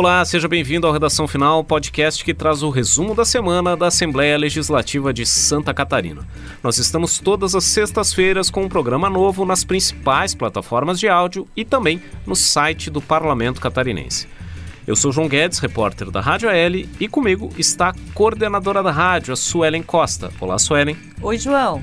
Olá, seja bem-vindo ao Redação Final, podcast que traz o resumo da semana da Assembleia Legislativa de Santa Catarina. Nós estamos todas as sextas-feiras com um programa novo nas principais plataformas de áudio e também no site do Parlamento Catarinense. Eu sou João Guedes, repórter da Rádio AL, e comigo está a coordenadora da rádio, a Suelen Costa. Olá, Suelen. Oi, João.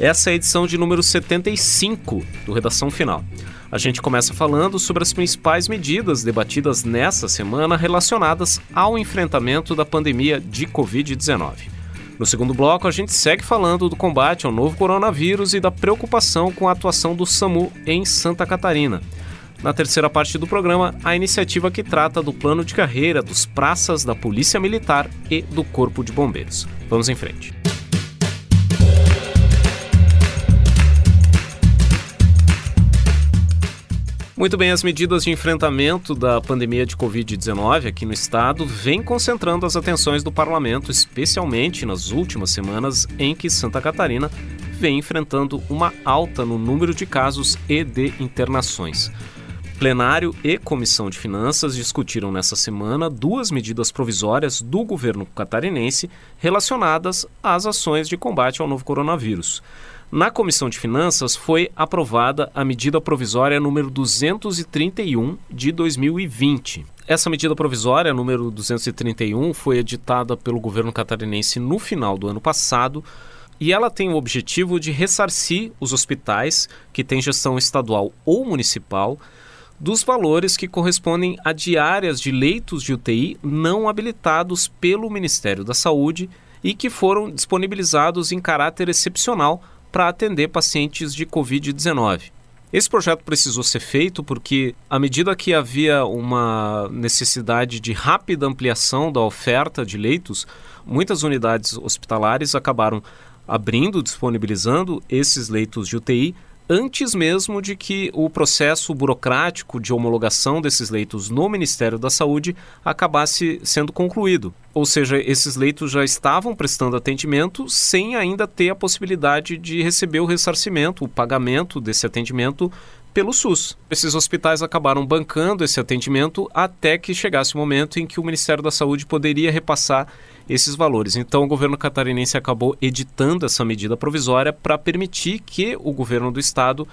Essa é a edição de número 75 do Redação Final. A gente começa falando sobre as principais medidas debatidas nessa semana relacionadas ao enfrentamento da pandemia de Covid-19. No segundo bloco, a gente segue falando do combate ao novo coronavírus e da preocupação com a atuação do SAMU em Santa Catarina. Na terceira parte do programa, a iniciativa que trata do plano de carreira dos praças da Polícia Militar e do Corpo de Bombeiros. Vamos em frente. Muito bem, as medidas de enfrentamento da pandemia de Covid-19 aqui no estado vêm concentrando as atenções do parlamento, especialmente nas últimas semanas em que Santa Catarina vem enfrentando uma alta no número de casos e de internações. Plenário e Comissão de Finanças discutiram nessa semana duas medidas provisórias do governo catarinense relacionadas às ações de combate ao novo coronavírus. Na Comissão de Finanças foi aprovada a medida provisória número 231 de 2020. Essa medida provisória, número 231, foi editada pelo governo catarinense no final do ano passado e ela tem o objetivo de ressarcir os hospitais que têm gestão estadual ou municipal dos valores que correspondem a diárias de leitos de UTI não habilitados pelo Ministério da Saúde e que foram disponibilizados em caráter excepcional para atender pacientes de Covid-19. Esse projeto precisou ser feito porque, à medida que havia uma necessidade de rápida ampliação da oferta de leitos, muitas unidades hospitalares acabaram abrindo, disponibilizando esses leitos de UTI antes mesmo de que o processo burocrático de homologação desses leitos no Ministério da Saúde acabasse sendo concluído. Ou seja, esses leitos já estavam prestando atendimento sem ainda ter a possibilidade de receber o ressarcimento, o pagamento desse atendimento pelo SUS. Esses hospitais acabaram bancando esse atendimento até que chegasse o momento em que o Ministério da Saúde poderia repassar esses valores. Então, o governo catarinense acabou editando essa medida provisória para permitir que o governo do estado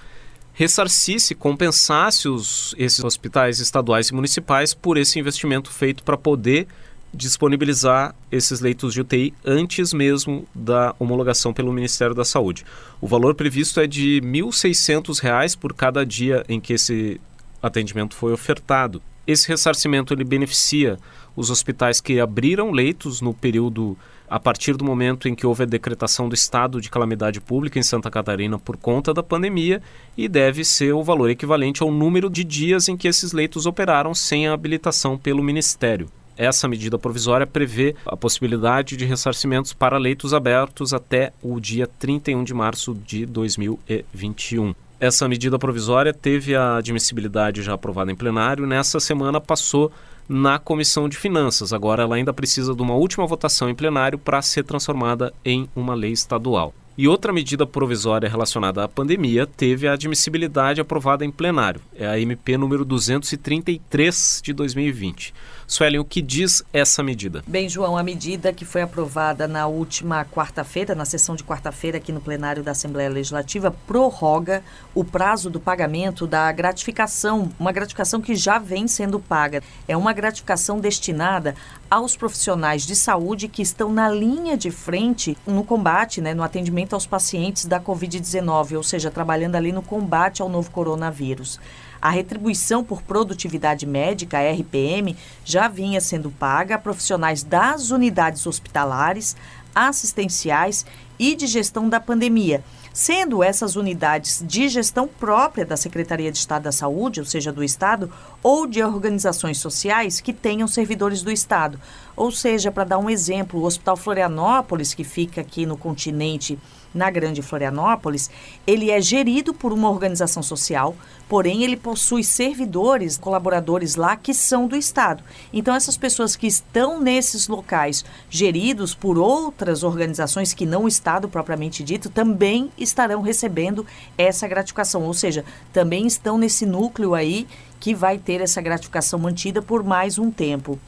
ressarcisse, compensasse os, esses hospitais estaduais e municipais por esse investimento feito para poder disponibilizar esses leitos de UTI antes mesmo da homologação pelo Ministério da Saúde. O valor previsto é de R$ 1.600 por cada dia em que esse atendimento foi ofertado. Esse ressarcimento ele beneficia os hospitais que abriram leitos no período a partir do momento em que houve a decretação do estado de calamidade pública em Santa Catarina por conta da pandemia e deve ser o valor equivalente ao número de dias em que esses leitos operaram sem a habilitação pelo Ministério. Essa medida provisória prevê a possibilidade de ressarcimentos para leitos abertos até o dia 31 de março de 2021. Essa medida provisória teve a admissibilidade já aprovada em plenário. Nessa semana passou na Comissão de Finanças. Agora ela ainda precisa de uma última votação em plenário para ser transformada em uma lei estadual. E outra medida provisória relacionada à pandemia teve a admissibilidade aprovada em plenário. É a MP número 233 de 2020. Suelen, o que diz essa medida? Bem, João, a medida que foi aprovada na última quarta-feira, na sessão de quarta-feira aqui no plenário da Assembleia Legislativa, prorroga o prazo do pagamento da gratificação, uma gratificação que já vem sendo paga. É uma gratificação destinada aos profissionais de saúde que estão na linha de frente no combate, né, no atendimento aos pacientes da Covid-19, ou seja, trabalhando ali no combate ao novo coronavírus. A retribuição por produtividade médica, RPM, já vinha sendo paga a profissionais das unidades hospitalares, assistenciais e de gestão da pandemia, sendo essas unidades de gestão própria da Secretaria de Estado da Saúde, ou seja, do Estado, ou de organizações sociais que tenham servidores do Estado. Ou seja, para dar um exemplo, o Hospital Florianópolis, que fica aqui no continente na Grande Florianópolis, ele é gerido por uma organização social, porém ele possui servidores, colaboradores lá que são do Estado. Então essas pessoas que estão nesses locais geridos por outras organizações que não o Estado propriamente dito, também estarão recebendo essa gratificação, ou seja, também estão nesse núcleo aí que vai ter essa gratificação mantida por mais um tempo.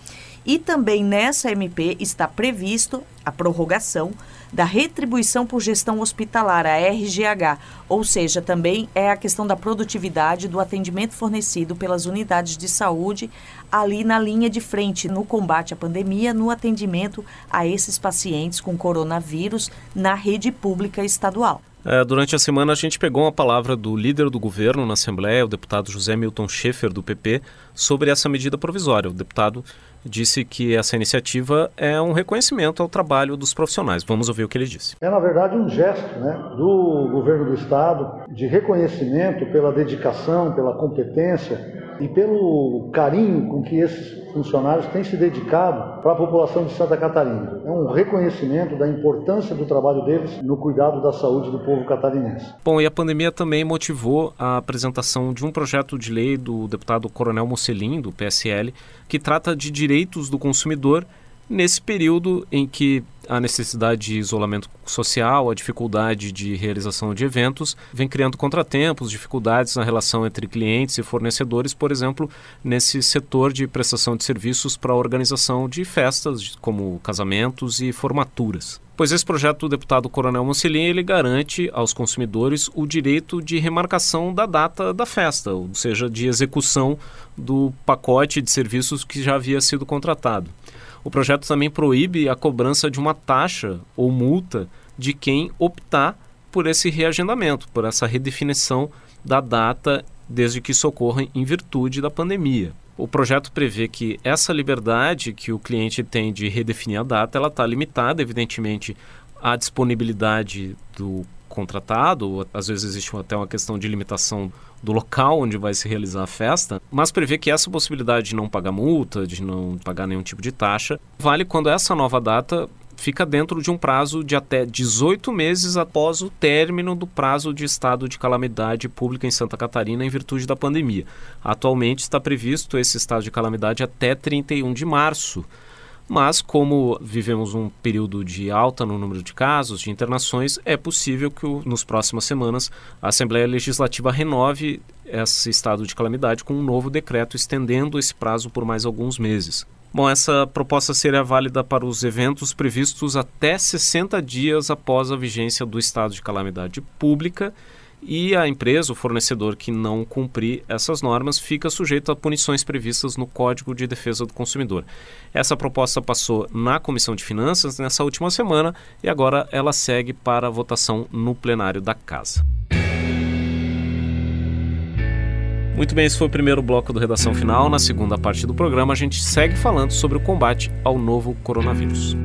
E também nessa MP está previsto a prorrogação da retribuição por gestão hospitalar, a RGH, ou seja, também é a questão da produtividade do atendimento fornecido pelas unidades de saúde ali na linha de frente no combate à pandemia, no atendimento a esses pacientes com coronavírus na rede pública estadual. É, durante a semana, a gente pegou uma palavra do líder do governo na Assembleia, o deputado José Milton Schaefer, do PP, sobre essa medida provisória. O deputado disse que essa iniciativa é um reconhecimento ao trabalho dos profissionais. Vamos ouvir o que ele disse. É, na verdade, um gesto né, do governo do Estado de reconhecimento pela dedicação, pela competência e pelo carinho com que esses funcionários têm se dedicado para a população de Santa Catarina. É um reconhecimento da importância do trabalho deles no cuidado da saúde do povo catarinense. Bom, e a pandemia também motivou a apresentação de um projeto de lei do deputado Coronel Mocelin, do PSL, que trata de direitos do consumidor nesse período em que a necessidade de isolamento social, a dificuldade de realização de eventos, vem criando contratempos, dificuldades na relação entre clientes e fornecedores, por exemplo, nesse setor de prestação de serviços para a organização de festas, como casamentos e formaturas. Pois esse projeto do deputado Coronel Moncelin, ele garante aos consumidores o direito de remarcação da data da festa, ou seja, de execução do pacote de serviços que já havia sido contratado. O projeto também proíbe a cobrança de uma taxa ou multa de quem optar por esse reagendamento, por essa redefinição da data desde que isso ocorra em virtude da pandemia. O projeto prevê que essa liberdade que o cliente tem de redefinir a data, ela está limitada, evidentemente, à disponibilidade do contratado, às vezes existe até uma questão de limitação do local onde vai se realizar a festa, mas prevê que essa possibilidade de não pagar multa, de não pagar nenhum tipo de taxa, vale quando essa nova data fica dentro de um prazo de até 18 meses após o término do prazo de estado de calamidade pública em Santa Catarina em virtude da pandemia. Atualmente está previsto esse estado de calamidade até 31 de março. Mas, como vivemos um período de alta no número de casos, de internações, é possível que nos próximas semanas a Assembleia Legislativa renove esse estado de calamidade com um novo decreto estendendo esse prazo por mais alguns meses. Bom, essa proposta seria válida para os eventos previstos até 60 dias após a vigência do estado de calamidade pública e a empresa, o fornecedor que não cumprir essas normas, fica sujeito a punições previstas no Código de Defesa do Consumidor. Essa proposta passou na Comissão de Finanças nessa última semana e agora ela segue para votação no plenário da Casa. Muito bem, esse foi o primeiro bloco do Redação Final. Na segunda parte do programa, a gente segue falando sobre o combate ao novo coronavírus.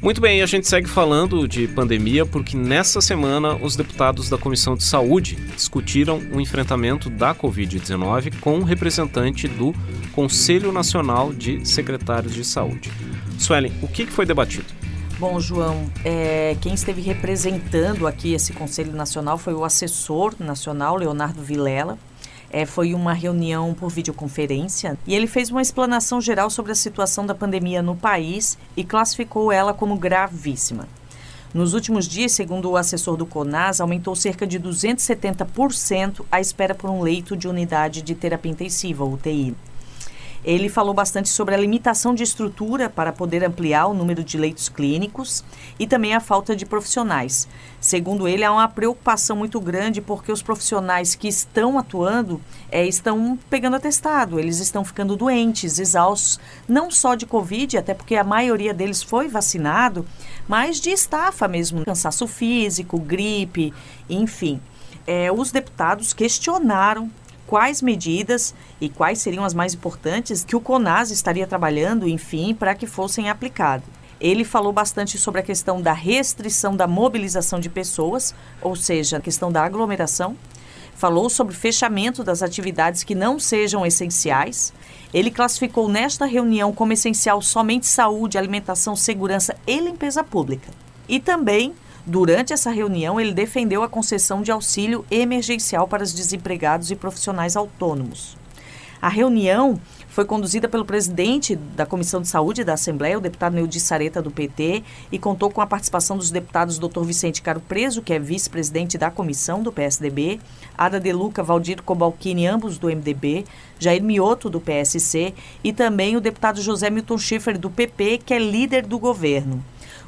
Muito bem, a gente segue falando de pandemia porque nessa semana os deputados da Comissão de Saúde discutiram o enfrentamento da Covid-19 com um representante do Conselho Nacional de Secretários de Saúde. Suelen, o que foi debatido? Bom, João, é, quem esteve representando aqui esse Conselho Nacional foi o assessor nacional, Leonardo Vilela. É, foi uma reunião por videoconferência e ele fez uma explanação geral sobre a situação da pandemia no país e classificou ela como gravíssima. Nos últimos dias, segundo o assessor do CONAS, aumentou cerca de 270% a espera por um leito de unidade de terapia intensiva, UTI. Ele falou bastante sobre a limitação de estrutura para poder ampliar o número de leitos clínicos e também a falta de profissionais. Segundo ele, há uma preocupação muito grande porque os profissionais que estão atuando é, estão pegando atestado, eles estão ficando doentes, exaustos, não só de Covid, até porque a maioria deles foi vacinado, mas de estafa mesmo, cansaço físico, gripe, enfim. É, os deputados questionaram quais medidas e quais seriam as mais importantes que o CONAS estaria trabalhando, enfim, para que fossem aplicadas. Ele falou bastante sobre a questão da restrição da mobilização de pessoas, ou seja, a questão da aglomeração. Falou sobre fechamento das atividades que não sejam essenciais. Ele classificou nesta reunião como essencial somente saúde, alimentação, segurança e limpeza pública. E também Durante essa reunião, ele defendeu a concessão de auxílio emergencial para os desempregados e profissionais autônomos. A reunião foi conduzida pelo presidente da Comissão de Saúde da Assembleia, o deputado Neudi Sareta, do PT, e contou com a participação dos deputados Dr. Vicente Caro Preso, que é vice-presidente da comissão do PSDB, Ada De Luca, Valdir Cobalcini, ambos do MDB, Jair Mioto, do PSC, e também o deputado José Milton Schiffer, do PP, que é líder do governo.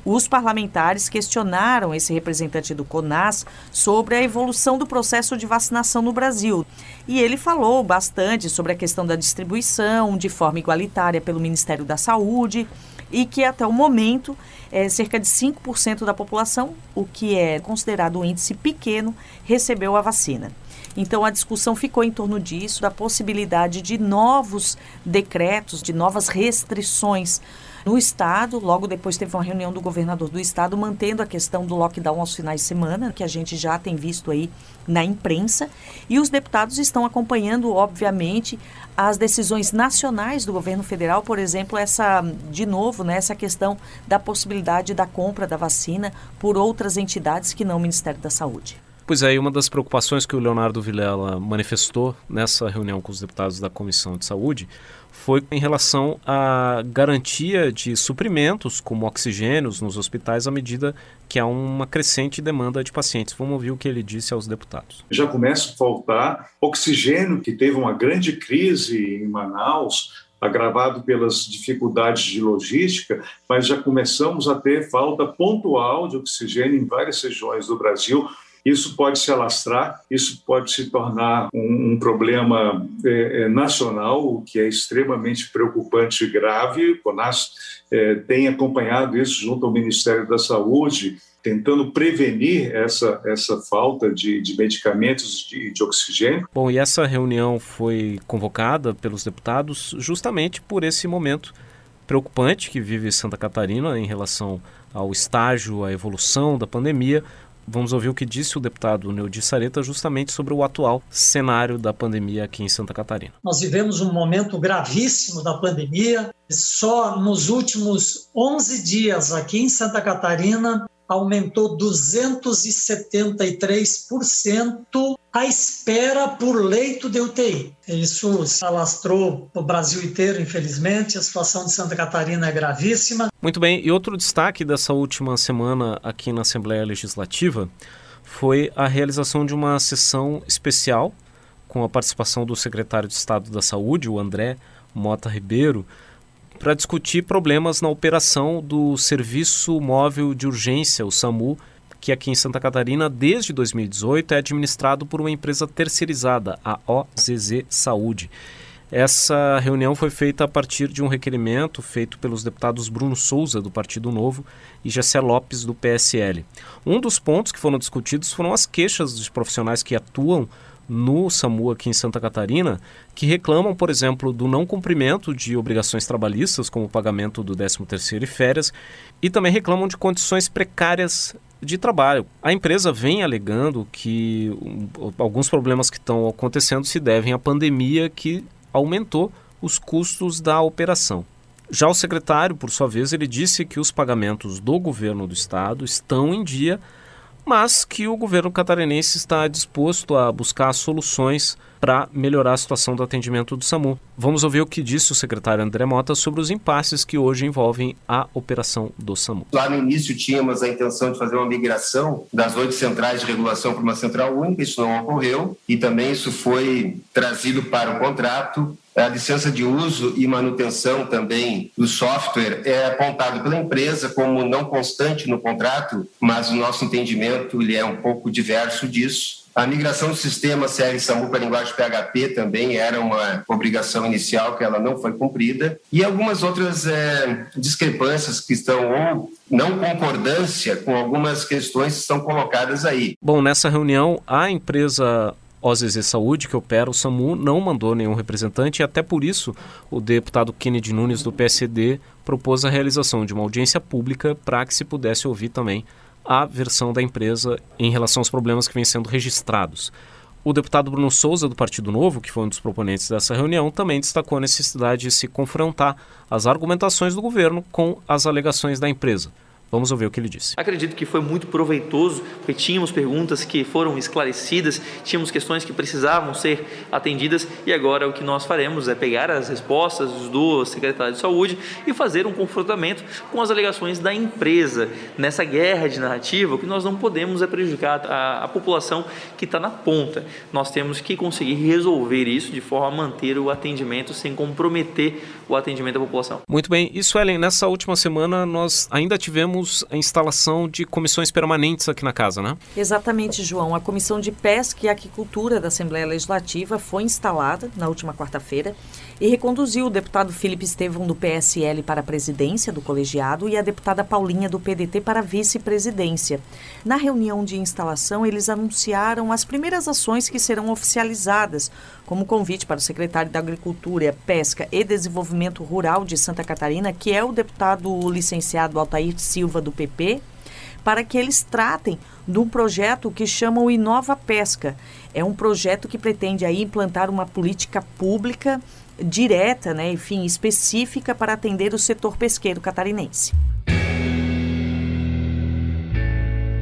Os parlamentares questionaram esse representante do CONAS sobre a evolução do processo de vacinação no Brasil. E ele falou bastante sobre a questão da distribuição de forma igualitária pelo Ministério da Saúde e que até o momento é, cerca de 5% da população, o que é considerado um índice pequeno, recebeu a vacina. Então a discussão ficou em torno disso, da possibilidade de novos decretos, de novas restrições no estado. Logo depois teve uma reunião do governador do estado mantendo a questão do lockdown aos finais de semana, que a gente já tem visto aí na imprensa. E os deputados estão acompanhando, obviamente, as decisões nacionais do governo federal, por exemplo, essa de novo, né, essa questão da possibilidade da compra da vacina por outras entidades que não o Ministério da Saúde. Pois é, e uma das preocupações que o Leonardo Vilela manifestou nessa reunião com os deputados da Comissão de Saúde foi em relação à garantia de suprimentos, como oxigênios, nos hospitais, à medida que há uma crescente demanda de pacientes. Vamos ouvir o que ele disse aos deputados. Já começa a faltar oxigênio, que teve uma grande crise em Manaus, agravado pelas dificuldades de logística, mas já começamos a ter falta pontual de oxigênio em várias regiões do Brasil isso pode se alastrar, isso pode se tornar um, um problema é, é, nacional, o que é extremamente preocupante e grave. O CONAS é, tem acompanhado isso junto ao Ministério da Saúde, tentando prevenir essa, essa falta de, de medicamentos de, de oxigênio. Bom, e essa reunião foi convocada pelos deputados justamente por esse momento preocupante que vive Santa Catarina em relação ao estágio, à evolução da pandemia. Vamos ouvir o que disse o deputado Neudi Sareta justamente sobre o atual cenário da pandemia aqui em Santa Catarina. Nós vivemos um momento gravíssimo da pandemia. Só nos últimos 11 dias aqui em Santa Catarina aumentou 273% a espera por leito de UTI. Isso se alastrou o Brasil inteiro, infelizmente. A situação de Santa Catarina é gravíssima. Muito bem, e outro destaque dessa última semana aqui na Assembleia Legislativa foi a realização de uma sessão especial com a participação do secretário de Estado da Saúde, o André Mota Ribeiro, para discutir problemas na operação do Serviço Móvel de Urgência, o SAMU, que aqui em Santa Catarina, desde 2018, é administrado por uma empresa terceirizada, a OZZ Saúde. Essa reunião foi feita a partir de um requerimento feito pelos deputados Bruno Souza, do Partido Novo, e Jessé Lopes, do PSL. Um dos pontos que foram discutidos foram as queixas dos profissionais que atuam no SAMU aqui em Santa Catarina que reclamam, por exemplo, do não cumprimento de obrigações trabalhistas, como o pagamento do 13º e férias, e também reclamam de condições precárias de trabalho. A empresa vem alegando que alguns problemas que estão acontecendo se devem à pandemia que aumentou os custos da operação. Já o secretário, por sua vez, ele disse que os pagamentos do governo do estado estão em dia mas que o governo catarinense está disposto a buscar soluções para melhorar a situação do atendimento do SAMU. Vamos ouvir o que disse o secretário André Mota sobre os impasses que hoje envolvem a operação do SAMU. Lá no início tínhamos a intenção de fazer uma migração das oito centrais de regulação para uma central única, isso não ocorreu, e também isso foi trazido para o contrato a licença de uso e manutenção também do software é apontado pela empresa como não constante no contrato, mas o nosso entendimento ele é um pouco diverso disso. A migração do sistema CR SAMU para a linguagem PHP também era uma obrigação inicial que ela não foi cumprida. E algumas outras é, discrepâncias que estão ou não concordância com algumas questões que estão colocadas aí. Bom, nessa reunião, a empresa OZZ Saúde, que opera o SAMU, não mandou nenhum representante e até por isso o deputado Kennedy Nunes do PSD propôs a realização de uma audiência pública para que se pudesse ouvir também a versão da empresa em relação aos problemas que vêm sendo registrados. O deputado Bruno Souza, do Partido Novo, que foi um dos proponentes dessa reunião, também destacou a necessidade de se confrontar as argumentações do governo com as alegações da empresa. Vamos ouvir o que ele disse. Acredito que foi muito proveitoso, porque tínhamos perguntas que foram esclarecidas, tínhamos questões que precisavam ser atendidas e agora o que nós faremos é pegar as respostas do secretário de Saúde e fazer um confrontamento com as alegações da empresa. Nessa guerra de narrativa, o que nós não podemos é prejudicar a, a população que está na ponta. Nós temos que conseguir resolver isso de forma a manter o atendimento sem comprometer o atendimento da população. Muito bem. Isso, Ellen, nessa última semana nós ainda tivemos a instalação de comissões permanentes aqui na casa, né? Exatamente, João. A Comissão de Pesca e Aquicultura da Assembleia Legislativa foi instalada na última quarta-feira e reconduziu o deputado Felipe Estevão do PSL para a presidência do colegiado e a deputada Paulinha do PDT para vice-presidência. Na reunião de instalação, eles anunciaram as primeiras ações que serão oficializadas, como convite para o secretário da Agricultura, Pesca e Desenvolvimento Rural de Santa Catarina, que é o deputado licenciado Altair Silva do PP, para que eles tratem de um projeto que chamam Inova Pesca. É um projeto que pretende aí implantar uma política pública direta, né, enfim, específica para atender o setor pesqueiro catarinense.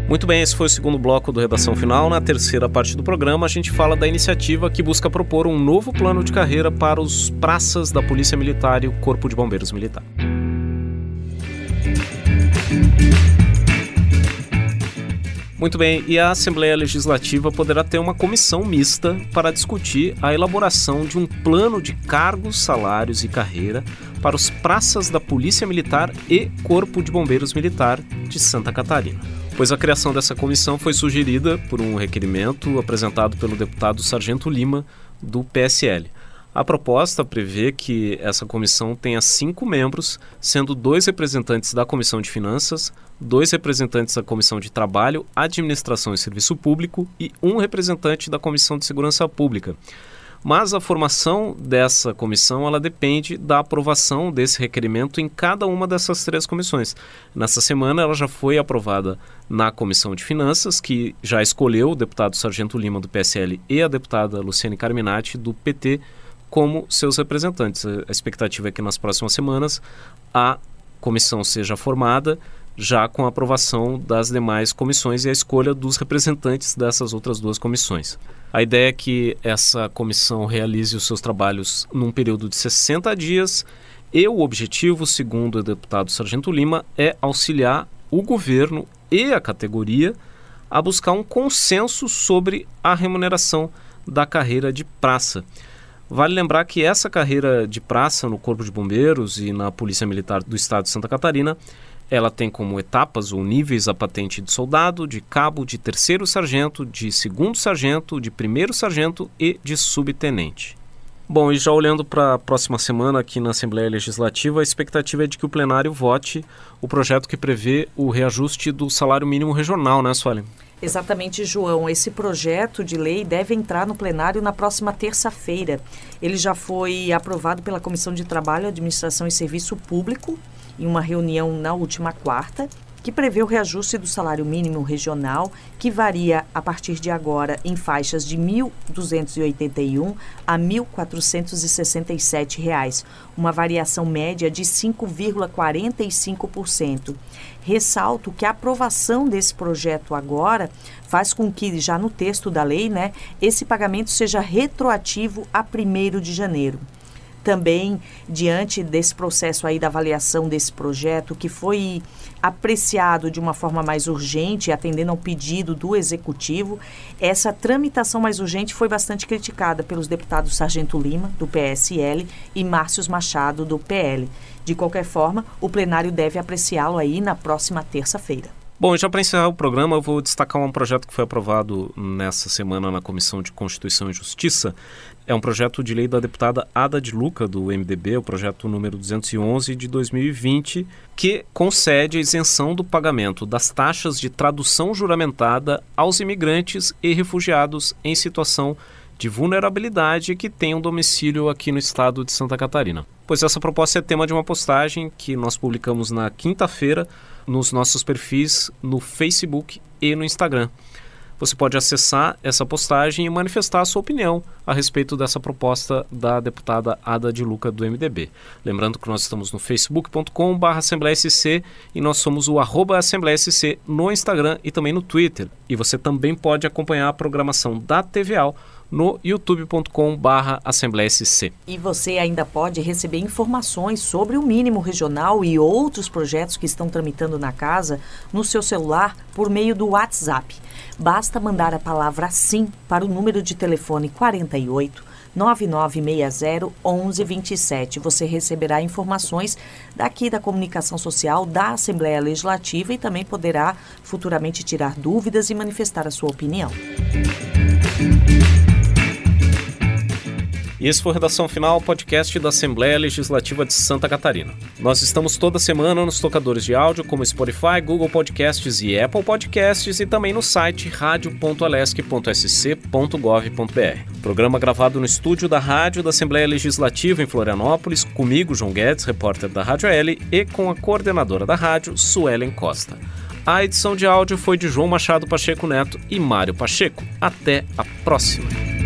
Muito bem, esse foi o segundo bloco do Redação Final. Na terceira parte do programa, a gente fala da iniciativa que busca propor um novo plano de carreira para os praças da Polícia Militar e o Corpo de Bombeiros Militar. Muito bem, e a Assembleia Legislativa poderá ter uma comissão mista para discutir a elaboração de um plano de cargos, salários e carreira para os praças da Polícia Militar e Corpo de Bombeiros Militar de Santa Catarina. Pois a criação dessa comissão foi sugerida por um requerimento apresentado pelo deputado Sargento Lima, do PSL. A proposta prevê que essa comissão tenha cinco membros, sendo dois representantes da Comissão de Finanças, dois representantes da Comissão de Trabalho, Administração e Serviço Público e um representante da Comissão de Segurança Pública. Mas a formação dessa comissão ela depende da aprovação desse requerimento em cada uma dessas três comissões. Nessa semana ela já foi aprovada na Comissão de Finanças, que já escolheu o deputado Sargento Lima do PSL e a deputada Luciane Carminati do PT como seus representantes. A expectativa é que nas próximas semanas a comissão seja formada já com a aprovação das demais comissões e a escolha dos representantes dessas outras duas comissões. A ideia é que essa comissão realize os seus trabalhos num período de 60 dias e o objetivo, segundo o deputado Sargento Lima, é auxiliar o governo e a categoria a buscar um consenso sobre a remuneração da carreira de praça. Vale lembrar que essa carreira de praça no Corpo de Bombeiros e na Polícia Militar do Estado de Santa Catarina, ela tem como etapas ou níveis a patente de soldado, de cabo, de terceiro sargento, de segundo sargento, de primeiro sargento e de subtenente. Bom, e já olhando para a próxima semana aqui na Assembleia Legislativa, a expectativa é de que o plenário vote o projeto que prevê o reajuste do salário mínimo regional, né, Suelen? Exatamente, João. Esse projeto de lei deve entrar no plenário na próxima terça-feira. Ele já foi aprovado pela Comissão de Trabalho, Administração e Serviço Público em uma reunião na última quarta que prevê o reajuste do salário mínimo regional, que varia a partir de agora em faixas de R$ 1.281 a R$ 1.467, uma variação média de 5,45%. Ressalto que a aprovação desse projeto agora faz com que, já no texto da lei, né, esse pagamento seja retroativo a 1 de janeiro também diante desse processo aí da avaliação desse projeto que foi apreciado de uma forma mais urgente, atendendo ao pedido do executivo, essa tramitação mais urgente foi bastante criticada pelos deputados Sargento Lima, do PSL, e Márcios Machado, do PL. De qualquer forma, o plenário deve apreciá-lo aí na próxima terça-feira. Bom, já para encerrar o programa, eu vou destacar um projeto que foi aprovado nessa semana na Comissão de Constituição e Justiça. É um projeto de lei da deputada Ada de Luca, do MDB, o projeto número 211 de 2020, que concede a isenção do pagamento das taxas de tradução juramentada aos imigrantes e refugiados em situação de vulnerabilidade que tenham domicílio aqui no estado de Santa Catarina. Pois essa proposta é tema de uma postagem que nós publicamos na quinta-feira nos nossos perfis no Facebook e no Instagram. você pode acessar essa postagem e manifestar a sua opinião a respeito dessa proposta da deputada Ada de Luca do MDB. Lembrando que nós estamos no facebook.com.br e nós somos o arroba assembleiasc no Instagram e também no Twitter. E você também pode acompanhar a programação da TVAL no youtube.com/barra Assembleia SC. E você ainda pode receber informações sobre o mínimo regional e outros projetos que estão tramitando na casa no seu celular por meio do WhatsApp. Basta mandar a palavra sim para o número de telefone 48 9960 1127. Você receberá informações daqui da comunicação social da Assembleia Legislativa e também poderá futuramente tirar dúvidas e manifestar a sua opinião. E esse foi o Redação Final, podcast da Assembleia Legislativa de Santa Catarina. Nós estamos toda semana nos tocadores de áudio como Spotify, Google Podcasts e Apple Podcasts e também no site radio.alesc.sc.gov.br. Programa gravado no estúdio da Rádio da Assembleia Legislativa em Florianópolis, comigo, João Guedes, repórter da Rádio L, e com a coordenadora da rádio, Suelen Costa. A edição de áudio foi de João Machado Pacheco Neto e Mário Pacheco. Até a próxima!